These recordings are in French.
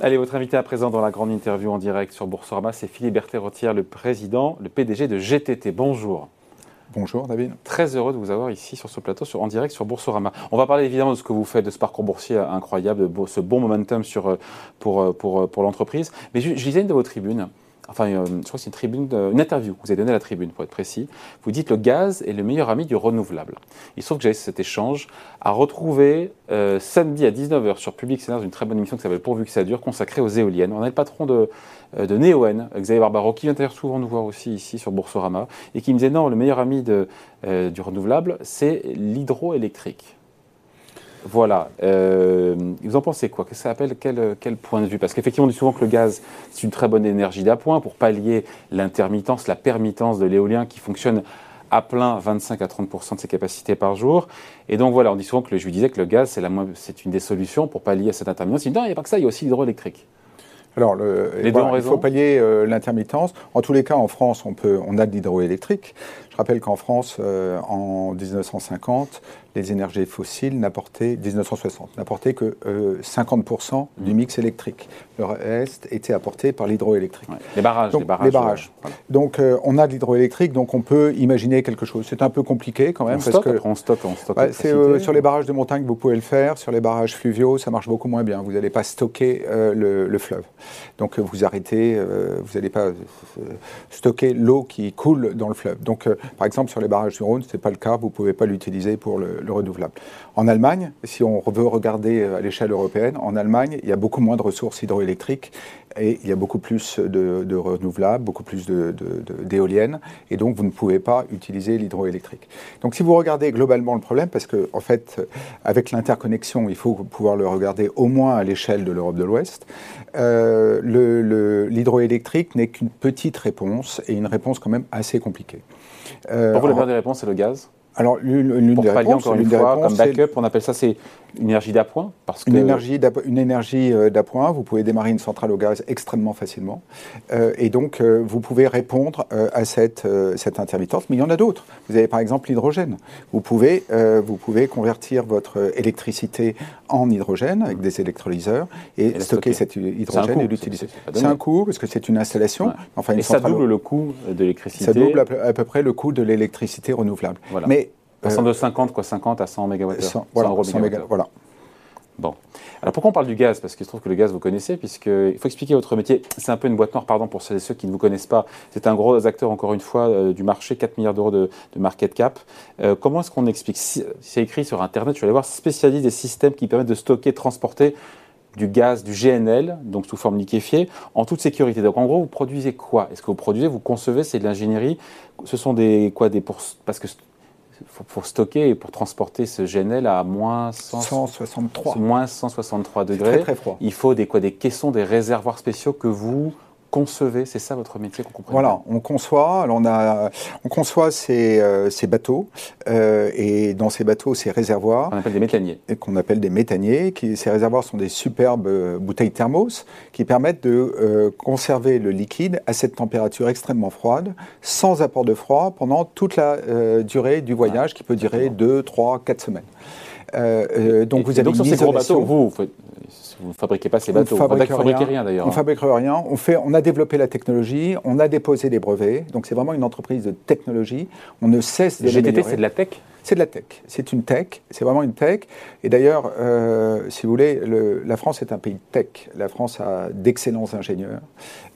Allez, votre invité à présent dans la grande interview en direct sur Boursorama, c'est Philippe Berthet-Rotière, le président, le PDG de GTT. Bonjour. Bonjour David. Très heureux de vous avoir ici sur ce plateau sur, en direct sur Boursorama. On va parler évidemment de ce que vous faites, de ce parcours boursier incroyable, de ce bon momentum sur, euh, pour, euh, pour, euh, pour l'entreprise. Mais je, je lisais une de vos tribunes enfin, euh, je crois que c'est une, tribune, une interview que vous avez donnée à la tribune, pour être précis. Vous dites le gaz est le meilleur ami du renouvelable. Il se trouve que j'ai cet échange à retrouver euh, samedi à 19h sur Public Sénat, une très bonne émission qui s'appelle Pourvu que ça dure, consacrée aux éoliennes. On a le patron de, euh, de Neoen, Xavier Barbaro, qui vient d'ailleurs souvent nous voir aussi ici sur Boursorama, et qui me disait non, le meilleur ami de, du renouvelable, c'est l'hydroélectrique. Voilà. Euh, vous en pensez quoi? Que ça appelle? Quel, quel, point de vue? Parce qu'effectivement, on dit souvent que le gaz, c'est une très bonne énergie d'appoint pour pallier l'intermittence, la permittence de l'éolien qui fonctionne à plein 25 à 30% de ses capacités par jour. Et donc voilà, on dit souvent que je lui disais que le gaz, c'est une des solutions pour pallier à cette intermittence. Il dit non, il n'y a pas que ça, il y a aussi l'hydroélectrique. Alors, le, il faut pallier euh, l'intermittence. En tous les cas, en France, on, peut, on a de l'hydroélectrique. Je rappelle qu'en France, euh, en 1950, les énergies fossiles n'apportaient, 1960, n'apportaient que 50% euh, du mix électrique. Le reste était apporté par l'hydroélectrique. Les barrages. Donc, les barrages. Donc euh, on a de l'hydroélectrique, donc on peut imaginer quelque chose. C'est un peu compliqué quand même. On parce stocke, que, on stocke, on stocke. c'est euh, sur les barrages de montagne vous pouvez le faire. Sur les barrages fluviaux, ça marche beaucoup moins bien. Vous n'allez pas stocker le, le, fleuve. Donc vous arrêtez, vous n'allez pas stocker l'eau qui coule dans le fleuve. Donc par exemple sur les barrages du Rhône, ce n'est pas le cas. Vous ne pouvez pas l'utiliser pour le, renouvelable. En Allemagne, si on veut regarder à l'échelle européenne, en Allemagne, il y a beaucoup moins de ressources hydroélectriques et il y a beaucoup plus de, renouvelables, beaucoup plus d'éoliennes, et donc vous ne pouvez pas utiliser l'hydroélectrique. Donc si vous regardez globalement le problème, parce qu'en en fait, avec l'interconnexion, il faut pouvoir le regarder au moins à l'échelle de l'Europe de l'Ouest, euh, l'hydroélectrique n'est qu'une petite réponse, et une réponse quand même assez compliquée. Euh, Pour vous, la première des réponses, c'est le gaz? Alors, l'une des réponses, encore une fois, comme backup, on appelle ça, c'est une énergie d'appoint parce que... Une énergie euh, d'appoint, vous pouvez démarrer une centrale au gaz extrêmement facilement. Euh, et donc, euh, vous pouvez répondre à cette, cette intermittence. Mais il y en a d'autres. Vous avez par exemple l'hydrogène. Vous pouvez, vous pouvez convertir votre électricité en hydrogène avec des électrolyseurs et, stocker, cet hydrogène et l'utiliser. C'est un coût parce que c'est une installation. Enfin, une et ça double le coût de l'électricité. Ça double à peu, près le coût de l'électricité renouvelable. Mais Passant de 50, quoi, 50 à 100 MWh. 100, voilà, 100 voilà. Bon. Alors pourquoi on parle du gaz? Parce qu'il se trouve que le gaz, vous connaissez, puisqu'il faut expliquer votre métier. C'est un peu une boîte noire, pardon, pour ceux et ceux qui ne vous connaissent pas. C'est un gros acteur, encore une fois, euh, du marché, 4 milliards d'euros de, market cap. Euh, comment est-ce qu'on explique? Si, C'est écrit sur Internet, je vais aller voir, spécialiste des systèmes qui permettent de stocker, transporter du gaz, du GNL, donc sous forme liquéfiée, en toute sécurité. Donc en gros, vous produisez quoi? Est-ce que vous produisez, vous concevez, c'est de l'ingénierie Ce sont des quoi? Des parce que pour, stocker et pour transporter ce GNL à moins 163, moins 163 degrés, très, très froid. il faut des, quoi, des caissons, des réservoirs spéciaux que vous concevez C'est ça votre métier qu'on comprend Voilà, on conçoit. Alors on, a, on conçoit ces, euh, ces bateaux euh, et dans ces bateaux, ces réservoirs. On appelle des méthaniers. Qu'on appelle des méthaniers. Qui, ces réservoirs sont des superbes euh, bouteilles thermos qui permettent de conserver le liquide à cette température extrêmement froide, sans apport de froid, pendant toute la durée du voyage, qui peut durer 2, 3, 4 semaines. donc vous avez donc sur ces gros bateaux, vous, vous ne fabriquez pas ces bateaux. On ne fabrique, rien, d'ailleurs. On ne fabrique rien. On, fait, on a développé la technologie, on a déposé des brevets. Donc c'est vraiment une entreprise de technologie. On ne cesse de GTT, c'est de la tech? C'est de la tech. C'est une tech. C'est vraiment une tech. Et d'ailleurs, euh, si vous voulez, le, la France est un pays tech. La France a d'excellents ingénieurs.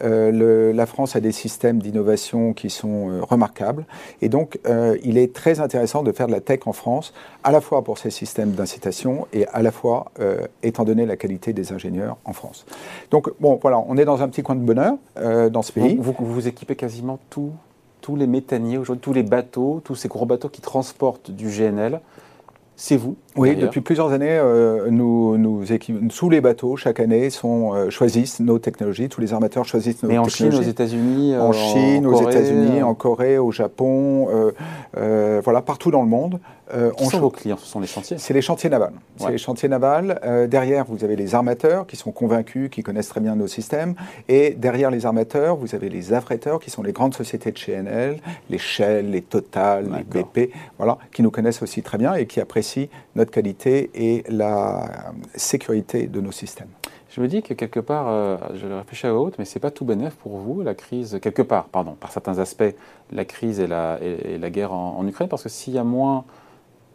Euh, la France a des systèmes d'innovation qui sont euh, remarquables. Et donc, il est très intéressant de faire de la tech en France, à la fois pour ces systèmes d'incitation et à la fois étant donné la qualité des ingénieurs en France. Donc, bon, voilà, on est dans un petit coin de bonheur dans ce pays. Vous, vous, vous équipez quasiment tout tous les méthaniers aujourd'hui, tous les bateaux, tous ces gros bateaux qui transportent du GNL, c'est vous Oui, depuis plusieurs années, euh, nous, nous sous les bateaux, chaque année, sont, euh, choisissent nos technologies. Tous les armateurs choisissent nos Mais en Chine, aux États-Unis En Chine, aux États-Unis, en Corée, au Japon, euh, voilà, partout dans le monde. Qui sont vos clients? Ce sont les chantiers? C'est les chantiers navals. C'est les chantiers navals. derrière, vous avez les armateurs qui sont convaincus, qui connaissent très bien nos systèmes. Et derrière les armateurs, vous avez les affréteurs qui sont les grandes sociétés de CNL, les Shell, les Total, les BP, voilà, qui nous connaissent aussi très bien et qui apprécient notre qualité et la sécurité de nos systèmes. Je me dis que quelque part, euh, je réfléchis à haute, mais c'est pas tout bénéf pour vous, la crise, quelque part, pardon, par certains aspects, la crise et la, et, la guerre en, Ukraine, parce que s'il y a moins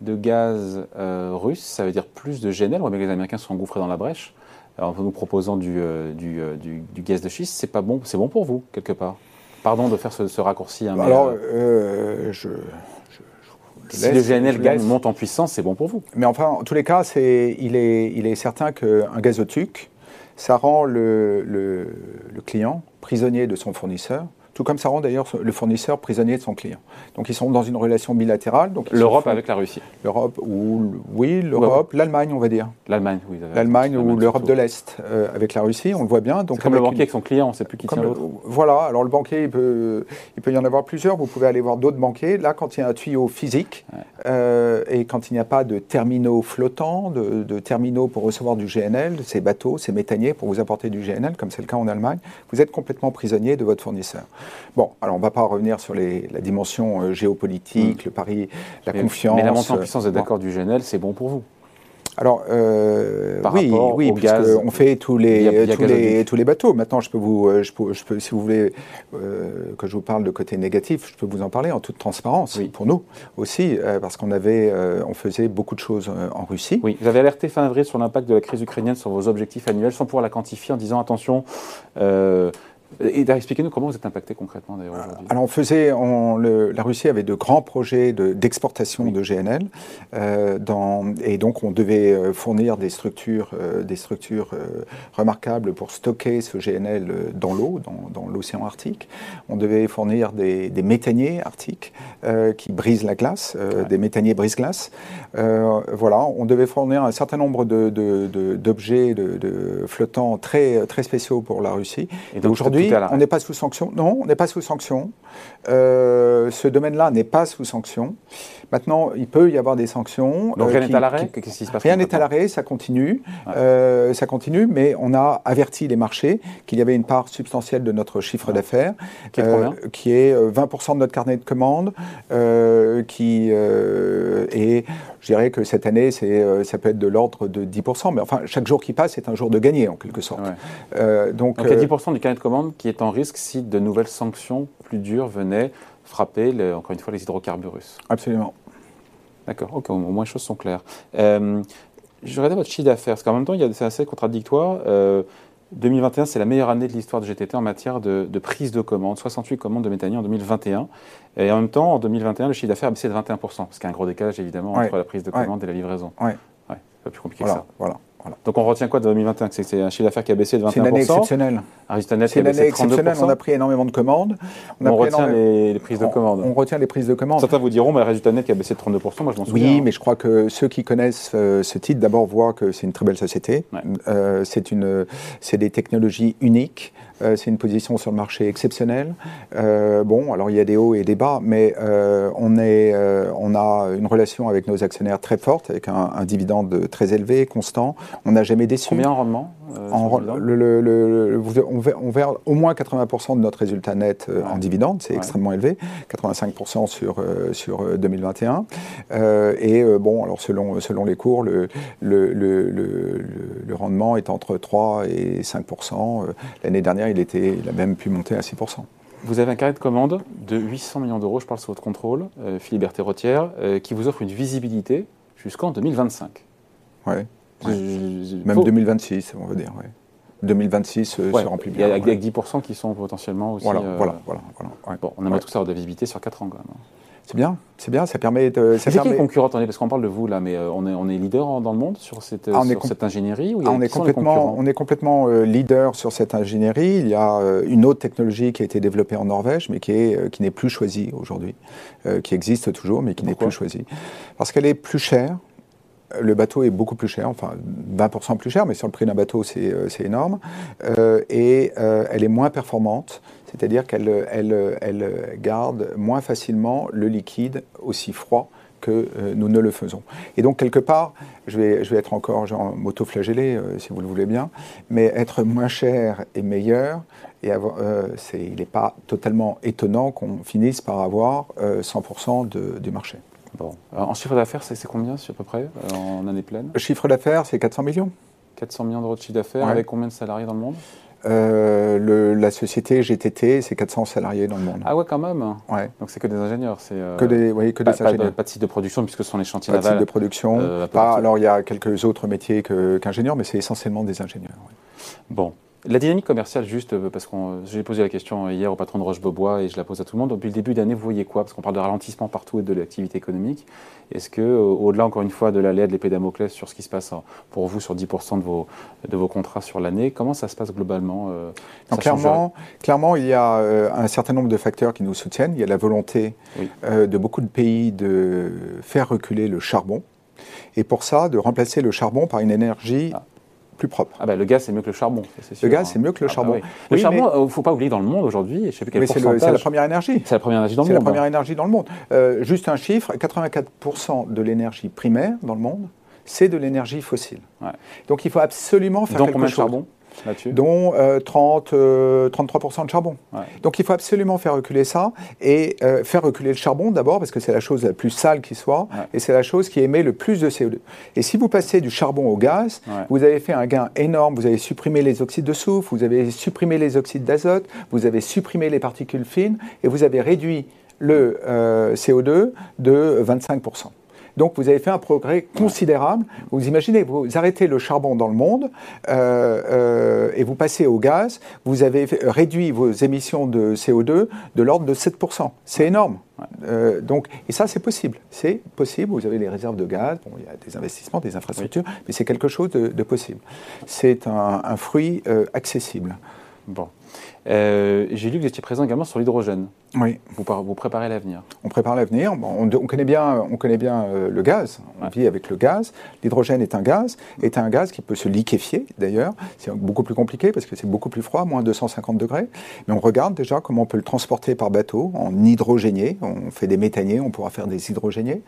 de gaz euh, russe, ça veut dire plus de GNL. On voit bien que les Américains sont engouffrés dans la brèche en nous proposant du, euh, du, du, du, gaz de schiste. C'est pas bon, c'est bon pour vous, quelque part. Pardon de faire ce, raccourci. Hein, Alors, je si le GNL gagne, monte en puissance, c'est bon pour vous. Mais enfin, en tous les cas, c'est, il, est, il est certain qu'un gazoduc, ça rend le, le, le client prisonnier de son fournisseur tout comme ça rend d'ailleurs le fournisseur prisonnier de son client. Donc ils sont dans une relation bilatérale. L'Europe avec la Russie L'Europe, ou oui, l'Europe, l'Allemagne, on va dire. L'Allemagne, oui. L'Allemagne ou l'Europe de l'Est euh, avec la Russie, on le voit bien. Donc comme le banquier avec son client, on ne sait plus qui tient l'autre. Voilà, alors le banquier, il peut, il peut y en avoir plusieurs. Vous pouvez aller voir d'autres banquiers. Là, quand il y a un tuyau physique euh, et quand il n'y a pas de terminaux flottants, de, de, terminaux pour recevoir du GNL, ces bateaux, ces méthaniers pour vous apporter du GNL, comme c'est le cas en Allemagne, vous êtes complètement prisonnier de votre fournisseur. Bon, alors on ne va pas revenir sur la dimension euh, géopolitique, mm. le pari, la confiance. Mais la montée en puissance des accords du GNL, c'est bon pour vous? Alors, euh, oui, oui puisqu'on fait tous les, tous, les, tous les bateaux. Maintenant, je peux vous, euh, je peux, je peux si vous voulez que je vous parle de côté négatif, je peux vous en parler en toute transparence, pour nous aussi, parce qu'on avait, on faisait beaucoup de choses en Russie. Oui, vous avez alerté fin avril sur l'impact de la crise ukrainienne sur vos objectifs annuels, sans pouvoir la quantifier, en disant attention, et expliquez-nous comment vous êtes impacté concrètement d'ailleurs aujourd'hui. Alors on faisait, le, la Russie avait de grands projets d'exportation de, GNL, euh, dans, et donc on devait euh, fournir des structures, euh, des structures remarquables pour stocker ce GNL dans l'eau, dans, dans l'océan Arctique. On devait fournir des, des méthaniers arctiques qui brisent la glace, des méthaniers brise-glace. voilà, on devait fournir un certain nombre d'objets de, de, flottants très, très spéciaux pour la Russie. Et, et aujourd'hui on n'est pas sous sanction. Non, on n'est pas sous sanction. Euh, ce domaine-là n'est pas sous sanction. Maintenant, il peut y avoir des sanctions. Donc rien euh, n'est à l'arrêt qui se passe Rien n'est à l'arrêt, ça continue. Euh, ça continue, mais on a averti les marchés qu'il y avait une part substantielle de notre chiffre d'affaires qui, qui, est 20% de notre carnet de commandes, qui est, je dirais que cette année, c'est, ça peut être de l'ordre de 10%, mais enfin, chaque jour qui passe est un jour de gagné en quelque sorte. donc, donc il y a 10% du carnet de qui est en risque si de nouvelles sanctions plus dures venaient frapper, encore une fois, les hydrocarbures russes. Absolument. D'accord, ok, au moins les choses sont claires. Euh, je regardais votre chiffre d'affaires, parce qu'en même temps, c'est assez contradictoire. 2021, euh, c'est la meilleure année de l'histoire de GTT en matière de, prise de commandes, 68 commandes de méthanier en 2021. Et en même temps, en 2021, le chiffre d'affaires a baissé de 21%, parce qu'il y a un gros décalage évidemment entre la prise de commande et la livraison. Oui. Ouais, c'est pas plus compliqué que ça. Voilà. Donc on retient quoi de 2021 C'est un chiffre d'affaires qui a baissé de 21%. C'est une année exceptionnelle. Un résultat net qui a baissé de 32%. On a pris énormément de commandes. On, retient les, prises de commandes. On, retient les prises de commandes. Certains vous diront, mais le résultat net qui a baissé de 32%, moi je m'en souviens. Oui, mais je crois que ceux qui connaissent euh, ce titre, d'abord voient que c'est une très belle société. Euh, c'est des technologies uniques. Euh, c'est une position sur le marché exceptionnelle. Euh, bon, alors il y a des hauts et des bas, mais euh, on, est, on a une relation avec nos actionnaires très forte, avec un, dividende très élevé, constant. On n'a jamais déçu. Combien en rendement? En, le, on, verra au moins 80% de notre résultat net en dividende, c'est extrêmement élevé, 85% sur, sur 2021. et bon, alors selon, selon les cours, le, le, rendement est entre 3 et 5%. L'année dernière, il, était, il a même pu monter à 6%. Vous avez un carnet de commande de 800 millions d'euros, je parle sous votre contrôle, euh, Philippe Rotière, euh, qui vous offre une visibilité jusqu'en 2025. Même 2026, on va dire. Ouais. 2026 euh, se remplit bien. Il y a, avec 10% qui sont potentiellement aussi. Voilà, voilà, voilà. Bon, on aimerait tout ça de visibilité sur 4 ans quand même. Hein. C'est bien, c'est bien, ça permet de. C'est permet... qui concurrent Parce qu'on parle de vous là, mais euh, on est, on est leader dans le monde sur cette, ah, sur cette ingénierie ah, on, est complètement, on est complètement euh, leader sur cette ingénierie. Il y a euh, une autre technologie qui a été développée en Norvège, mais qui n'est plus choisie aujourd'hui, qui existe toujours, mais qui n'est plus choisie. Parce qu'elle est plus chère, le bateau est beaucoup plus cher, enfin 20% plus cher, mais sur le prix d'un bateau, c'est énorme. Euh, et euh, elle est moins performante, c'est-à-dire qu'elle elle, elle garde moins facilement le liquide aussi froid que euh, nous ne le faisons. Et donc, quelque part, je vais, je vais être encore genre m'auto-flageller, si vous le voulez bien, mais être moins cher et meilleur, et avoir, il n'est pas totalement étonnant qu'on finisse par avoir 100% de, du marché. Bon. en chiffre d'affaires, c'est combien à peu près euh, en année pleine? Le chiffre d'affaires, c'est 400 millions. 400 millions d'euros de chiffre d'affaires, Ouais. avec combien de salariés dans le monde? Euh, le- la société GTT, c'est 400 salariés dans le monde. Ah ouais, quand même? Ouais. Donc c'est que des ingénieurs. C'est euh, Que des, oui, que pas, des pas de, pas de site de production puisque ce sont les chantiers Pas de site navals. de production. euh, Pas- alors, il y a quelques autres métiers qu'ingénieurs, mais c'est essentiellement des ingénieurs. ouais. Bon. La dynamique commerciale, juste euh, parce que j'ai posé la question hier au patron de Roche-Beaubois et je la pose à tout le monde. Depuis le début d'année, vous voyez quoi? Parce qu'on parle de ralentissement partout et de l'activité économique. Est-ce que, euh, au-delà encore une fois de la de l'épée Damoclès sur ce qui se passe euh, pour vous sur 10% de vos, de vos contrats sur l'année, comment ça se passe globalement euh, Donc, clairement, clairement, il y a euh, un certain nombre de facteurs qui nous soutiennent. Il y a la volonté Oui. euh, de beaucoup de pays de faire reculer le charbon. Et pour ça, de remplacer le charbon par une énergie Ah. Plus propre. Ah bah, le gaz, c'est mieux que le charbon. sûr, gaz, hein. c'est mieux que le Ah bah charbon. oui. Le Oui, charbon, il ne faut pas oublier dans le monde aujourd'hui, je sais plus quel Mais c'est le- pourcentage. c'est la première énergie. C'est la première énergie dans le C'est la monde. première énergie dans le monde. Euh, juste un chiffre, 84% de l'énergie primaire dans le monde, c'est de l'énergie fossile. Ouais. Donc il faut absolument faire Donc quelque combien de chose. charbon? Dont euh, 30, euh, 33% de charbon. Ouais. Donc il faut absolument faire reculer ça et euh, faire reculer le charbon d'abord parce que c'est la chose la plus sale qui soit Ouais. et c'est la chose qui émet le plus de CO2. Et si vous passez du charbon au gaz, Ouais. vous avez fait un gain énorme, vous avez supprimé les oxydes de soufre, vous avez supprimé les oxydes d'azote, vous avez supprimé les particules fines et vous avez réduit le euh, CO2 de 25%. Donc vous avez fait un progrès considérable. Vous imaginez, vous arrêtez le charbon dans le monde euh, euh, et vous passez au gaz, vous avez fait- réduit vos émissions de CO2 de l'ordre de 7%. C'est énorme. Euh, donc, et ça, c'est possible. C'est possible. Vous avez les réserves de gaz. Bon, il y a des investissements, des infrastructures, mais c'est quelque chose de, de possible. C'est un, un fruit euh, accessible. Bon. Euh, J'ai lu que vous étiez présent également sur l'hydrogène. Oui. Vous, par- vous préparez l'avenir. On prépare l'avenir. Bon, on, on connaît bien, on connaît bien euh, le gaz. On Ouais. vit avec le gaz. L'hydrogène est un gaz, est un gaz qui peut se liquéfier d'ailleurs. C'est beaucoup plus compliqué parce que c'est beaucoup plus froid, moins 250 degrés. Mais on regarde déjà comment on peut le transporter par bateau en hydrogénier. On fait des méthaniers, on pourra faire des hydrogéniés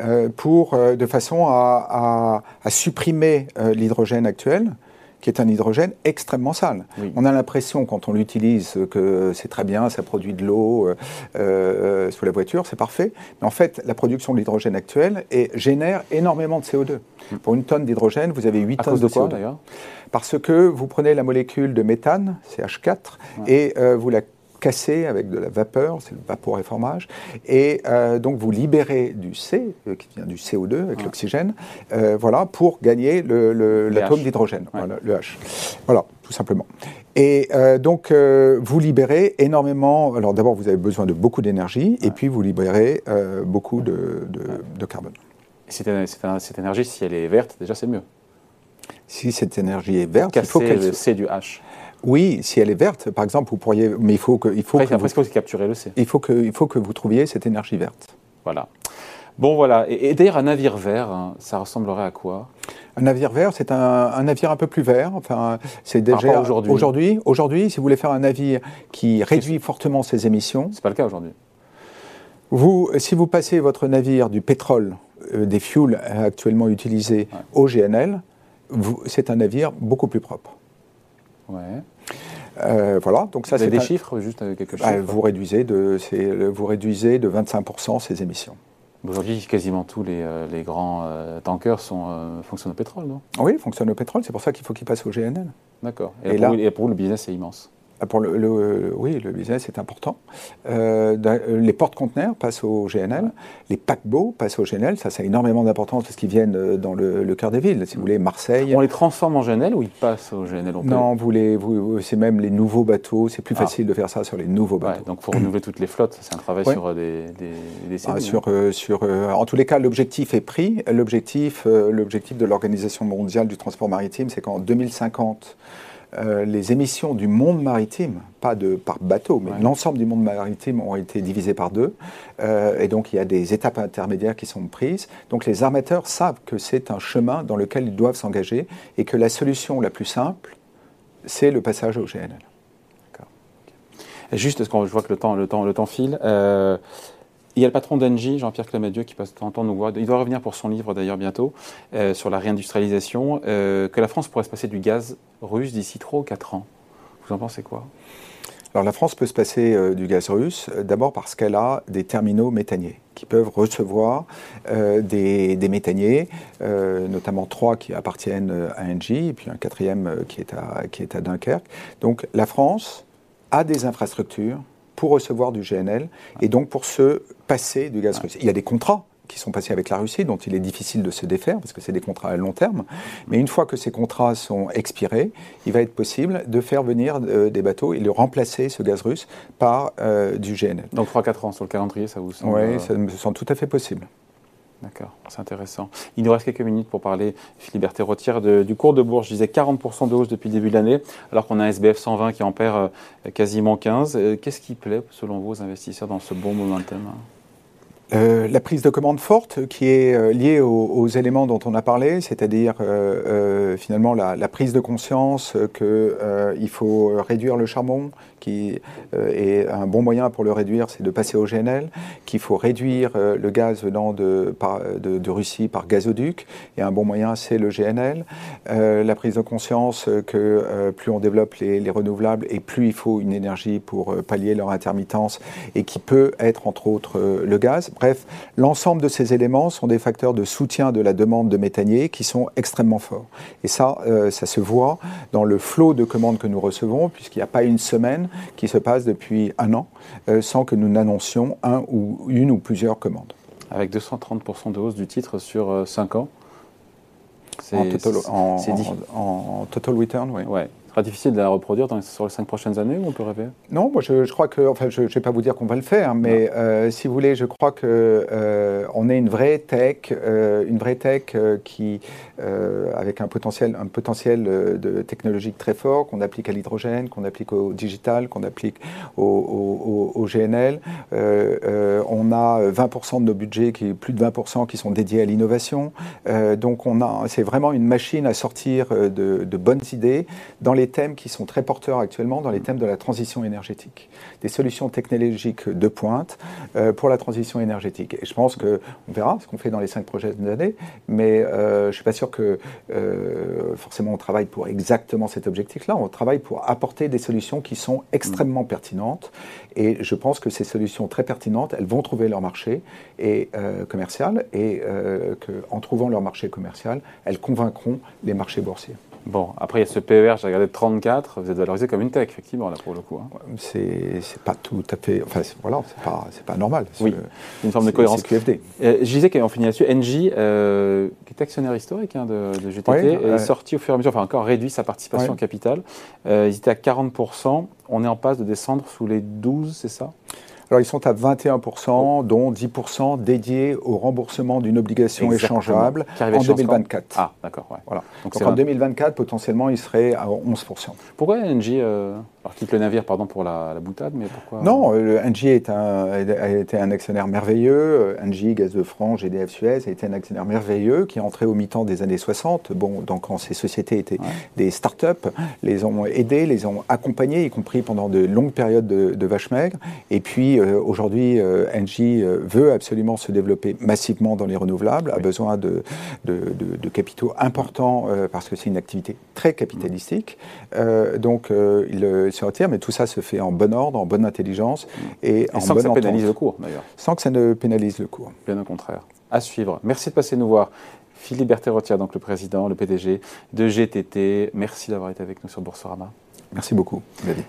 euh, pour de façon à, à- à supprimer l'hydrogène actuel qui est un hydrogène extrêmement sale. Oui. On a l'impression, quand on l'utilise, que c'est très bien, ça produit de l'eau euh, euh, sous la voiture, c'est parfait. Mais en fait, la production de l'hydrogène actuelle est- génère énormément de CO2. Pour une tonne d'hydrogène, vous avez 8 Hmm. À tonnes cause de, de quoi CO2. d'ailleurs? Parce que vous prenez la molécule de méthane, CH4, et euh, vous la cassez avec de la vapeur, c'est le vaporéformage, et euh, donc vous libérez du C, euh, qui vient du CO2 avec Ouais. l'oxygène, euh, voilà, pour gagner l'atome H. d'hydrogène, Ouais. voilà, le H. Voilà, tout simplement. Et euh, donc, vous libérez énormément. Alors, d'abord, vous avez besoin de beaucoup d'énergie, et puis vous libérez beaucoup de, de- de carbone. Et cette, énergie, si elle est verte, déjà c'est mieux. Si cette énergie est verte, il faut qu'elle. le C du H. Oui, si elle est verte, par exemple, vous pourriez. Mais il faut que, il faut Après, que, vous, faut capturer le C. il faut que, il faut que vous trouviez cette énergie verte. Voilà. Bon, voilà. Et, et d'ailleurs, un navire vert, hein, ça ressemblerait à quoi? Un navire vert, c'est un, un navire un peu plus vert. Enfin, c'est déjà aujourd'hui. Aujourd'hui, si vous voulez faire un navire qui réduit fortement ses émissions, C'est pas le cas aujourd'hui. Vous, si vous passez votre navire du pétrole, euh, des fuels euh, actuellement utilisés Ouais. au GNL, c'est un navire beaucoup plus propre. Ouais. Euh, voilà, donc ça c'est des un- chiffres, juste quelques Ah, chiffres vous réduisez de, euh, vous réduisez de 25% ces émissions. Aujourd'hui, quasiment tous les, euh, les grands euh, tankers sont, euh, fonctionnent au pétrole, non? Oui, il fonctionne au pétrole, c'est pour ça qu'il faut qu'il passe au GNL. D'accord. Et Et, là- pour, vous- et pour vous, le business est immense. Ah, Pour le, le- oui, le business est important. Euh, euh, les porte-conteneurs passent au GNL, les paquebots passent au GNL. Ça, ça a énormément d'importance parce qu'ils viennent euh, dans le, le cœur des villes. Si vous voulez, Marseille. On les transforme en GNL ou ils passent au GNL on peut- Non, vous les, vous, c'est même les nouveaux bateaux. C'est plus Ah. facile de faire ça sur les nouveaux Ouais, bateaux. donc il faut renouveler toutes les flottes. C'est un travail Ouais. sur des, des, Ah, sur, euh, sur, euh, en tous les cas, l'objectif est pris. L'objectif, l'objectif de l'Organisation mondiale du transport maritime, c'est qu'en 2050, euh, les émissions du monde maritime, pas de par bateau, mais Ouais. l'ensemble du monde maritime ont été divisées par deux. Euh, et donc, il y a des étapes intermédiaires qui sont prises. Donc, les armateurs savent que c'est un chemin dans lequel ils doivent s'engager et que la solution la plus simple, c'est le passage au GNL. Juste, parce que je vois que le temps, le temps, le temps file. euh, il y a le patron d'Engie, Jean-Pierre Clamadieu, qui passe de temps nous voir. Il doit revenir pour son livre d'ailleurs bientôt euh, sur la réindustrialisation. euh, que la France pourrait se passer du gaz russe d'ici 3 ou 4 ans. Vous en pensez quoi? Alors la France peut se passer euh, du gaz russe, d'abord parce qu'elle a des terminaux méthaniers qui peuvent recevoir des, des, méthaniers, notamment trois qui appartiennent à Engie, et puis un quatrième qui est à Dunkerque. Donc la France a des infrastructures pour recevoir du GNL et donc pour se passer du gaz russe. Il y a des contrats qui sont passés avec la Russie, dont il est difficile de se défaire, parce que c'est des contrats à long terme. Mais une fois que ces contrats sont expirés, il va être possible de faire venir euh, des bateaux et de remplacer ce gaz russe par euh, du GNL. Donc 3-4 ans sur le calendrier, ça vous semble Oui, euh, ça me semble tout à fait possible. D'accord, c'est intéressant. Il nous reste quelques minutes pour parler, Philippe Berthet du cours de bourse. Je disais 40% de hausse depuis le début de l'année, alors qu'on a un SBF 120 qui en perd quasiment 15. Qu'est-ce qui plaît, selon vous, aux investisseurs dans ce bon momentum euh, la prise de commande forte qui est euh, liée aux, éléments dont on a parlé, c'est-à-dire euh, finalement la, la, prise de conscience qu'il faut réduire le charbon, qui est un bon moyen pour le réduire, c'est de passer au GNL, qu'il faut réduire le gaz venant de, Russie par gazoduc, et un bon moyen c'est le GNL. la prise de conscience que plus on développe les, les, renouvelables et plus il faut une énergie pour pallier leur intermittence et qui peut être entre autres le gaz. Bref, l'ensemble de ces éléments sont des facteurs de soutien de la demande de méthanier qui sont extrêmement forts. Et ça, euh, ça se voit dans le flot de commandes que nous recevons, puisqu'il n'y a pas une semaine qui se passe depuis un an euh, sans que nous n'annoncions un ou une ou plusieurs commandes. Avec 230% de hausse du titre sur 5 euh, ans en total, en, en, total return, oui. Ouais sera difficile de la reproduire dans, sur les cinq prochaines années ou on peut rêver? Non, moi je, crois que, enfin je ne vais pas vous dire qu'on va le faire, mais euh, si vous voulez, je crois qu'on euh, on est une vraie tech, euh, une vraie tech qui, avec un potentiel, un potentiel de technologique très fort, qu'on applique à l'hydrogène, qu'on applique au digital, qu'on applique au, au, GNL. on a 20% de nos budgets, qui, plus de 20% qui sont dédiés à l'innovation. donc on a, c'est vraiment une machine à sortir de, de bonnes idées dans les les thèmes qui sont très porteurs actuellement dans les thèmes de la transition énergétique. Des solutions technologiques de pointe euh, pour la transition énergétique. Et je pense qu'on verra ce qu'on fait dans les cinq prochaines années, mais euh, je ne suis pas sûr que euh, forcément on travaille pour exactement cet objectif-là. On travaille pour apporter des solutions qui sont extrêmement pertinentes. Et je pense que ces solutions très pertinentes, elles vont trouver leur marché et, commercial et qu'en trouvant leur marché commercial, elles convaincront les marchés boursiers. Bon, après, il y a ce PER, j'ai regardé 34, vous êtes valorisé comme une tech, effectivement, là, pour le coup. Hein. C'est pas tout à fait. Enfin, voilà, c'est pas, pas normal. Oui, une forme de cohérence. QFD. Euh, je disais qu'on finit là-dessus. Engie, euh, qui est actionnaire historique hein, de, GTT, est sorti au fur et à mesure, enfin, encore réduit sa participation en capital. Euh, ils étaient à 40%. On est en passe de descendre sous les 12, c'est ça? Alors ils sont à 21%, dont 10% dédiés au remboursement d'une obligation échangeable en 2024. Ah, d'accord. Voilà. Donc, en 2024, potentiellement, il serait à 11%. Pourquoi NG euh, alors, quitte le navire, pardon pour la, boutade, mais pourquoi Non, euh, est un, a été un actionnaire merveilleux. NG, Gaz de France, GDF Suez, a été un actionnaire merveilleux qui est entré au mi-temps des années 60. Bon, donc quand ces sociétés étaient des start-up, les ont aidés, les ont accompagnés, y compris pendant de longues périodes de, de vaches maigres. Et puis euh, aujourd'hui, euh, Engie veut absolument se développer massivement dans les renouvelables, a besoin de, de, capitaux importants parce que c'est une activité très capitalistique. donc il retire, mais tout ça se fait en bon ordre, en bonne intelligence et, en sans que ça pénalise le cours, d'ailleurs. Sans que ça ne pénalise le cours. Bien au contraire. À suivre. Merci de passer nous voir. Philippe Berthet-Rotière, donc le président, le PDG de GTT. Merci d'avoir été avec nous sur Boursorama. Merci beaucoup, David.